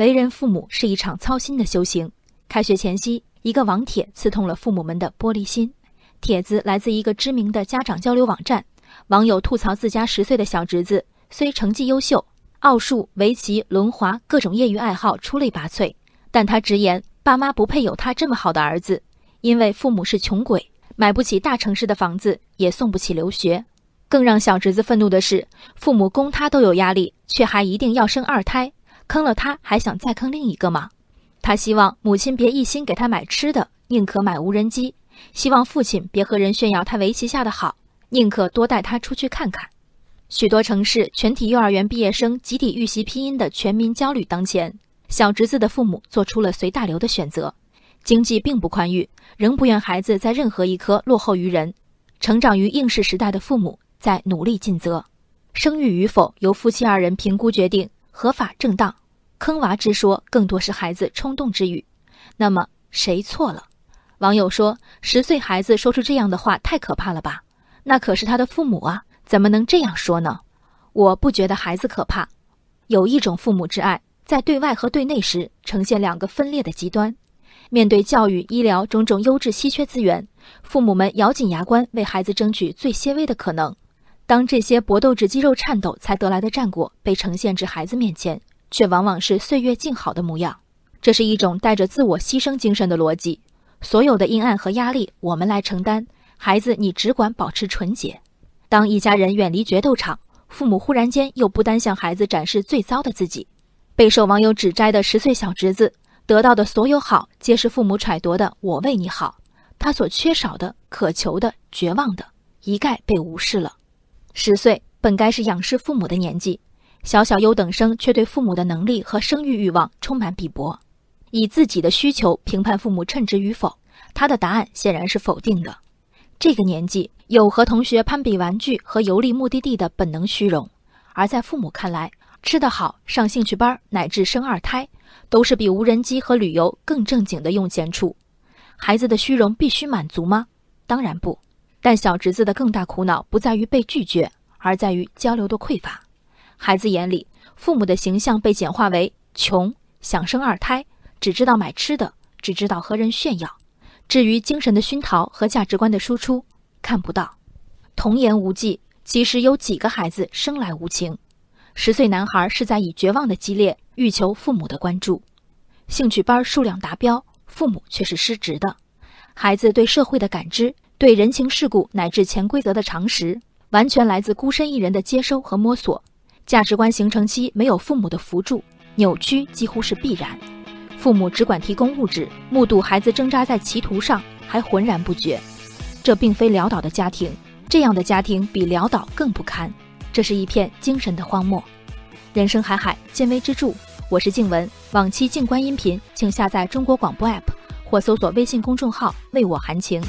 为人父母是一场操心的修行。开学前夕，一个网帖刺痛了父母们的玻璃心。帖子来自一个知名的家长交流网站，网友吐槽自家十岁的小侄子虽成绩优秀，奥数、围棋、轮滑各种业余爱好出类拔萃，但他直言爸妈不配有他这么好的儿子，因为父母是穷鬼，买不起大城市的房子，也送不起留学。更让小侄子愤怒的是，父母供他都有压力，却还一定要生二胎，坑了他还想再坑另一个吗？他希望母亲别一心给他买吃的，宁可买无人机。希望父亲别和人炫耀他围棋下的好，宁可多带他出去看看。许多城市全体幼儿园毕业生集体预习拼音的全民焦虑当前，小侄子的父母做出了随大流的选择。经济并不宽裕，仍不愿孩子在任何一科落后于人。成长于应试时代的父母在努力尽责，生育与否由夫妻二人评估决定，合法正当。坑娃之说更多是孩子冲动之语。那么谁错了？网友说：“十岁孩子说出这样的话，太可怕了吧？那可是他的父母啊，怎么能这样说呢？”我不觉得孩子可怕，有一种父母之爱，在对外和对内时呈现两个分裂的极端。面对教育、医疗种种优质稀缺资源，父母们咬紧牙关为孩子争取最些微的可能。当这些搏斗至肌肉颤抖才得来的战果被呈现至孩子面前，却往往是岁月静好的模样。这是一种带着自我牺牲精神的逻辑。所有的阴暗和压力，我们来承担。孩子，你只管保持纯洁。当一家人远离决斗场，父母忽然间又不单向孩子展示最糟的自己。备受网友指摘的十岁小侄子，得到的所有好，皆是父母揣度的“我为你好”。他所缺少的、渴求的、绝望的，一概被无视了。十岁本该是仰视父母的年纪，小小优等生却对父母的能力和生育欲望充满鄙薄。以自己的需求评判父母称职与否，他的答案显然是否定的。这个年纪有和同学攀比玩具和游历目的地的本能虚荣，而在父母看来，吃得好、上兴趣班乃至生二胎，都是比无人机和旅游更正经的用钱处。孩子的虚荣必须满足吗？当然不。但小侄子的更大苦恼不在于被拒绝，而在于交流的匮乏。孩子眼里，父母的形象被简化为穷、想生二胎。只知道买吃的，只知道和人炫耀，至于精神的熏陶和价值观的输出，看不到。童言无忌，其实有几个孩子生来无情？十岁男孩是在以绝望的激烈欲求父母的关注。兴趣班数量达标，父母却是失职的。孩子对社会的感知，对人情世故乃至潜规则的常识，完全来自孤身一人的接收和摸索。价值观形成期没有父母的扶助，扭曲几乎是必然。父母只管提供物质，目睹孩子挣扎在歧途上，还浑然不觉。这并非潦倒的家庭，这样的家庭比潦倒更不堪。这是一片精神的荒漠。人生海海，见微知著。我是静文，往期静观音频，请下载中国广播 APP 或搜索微信公众号“为我含情”。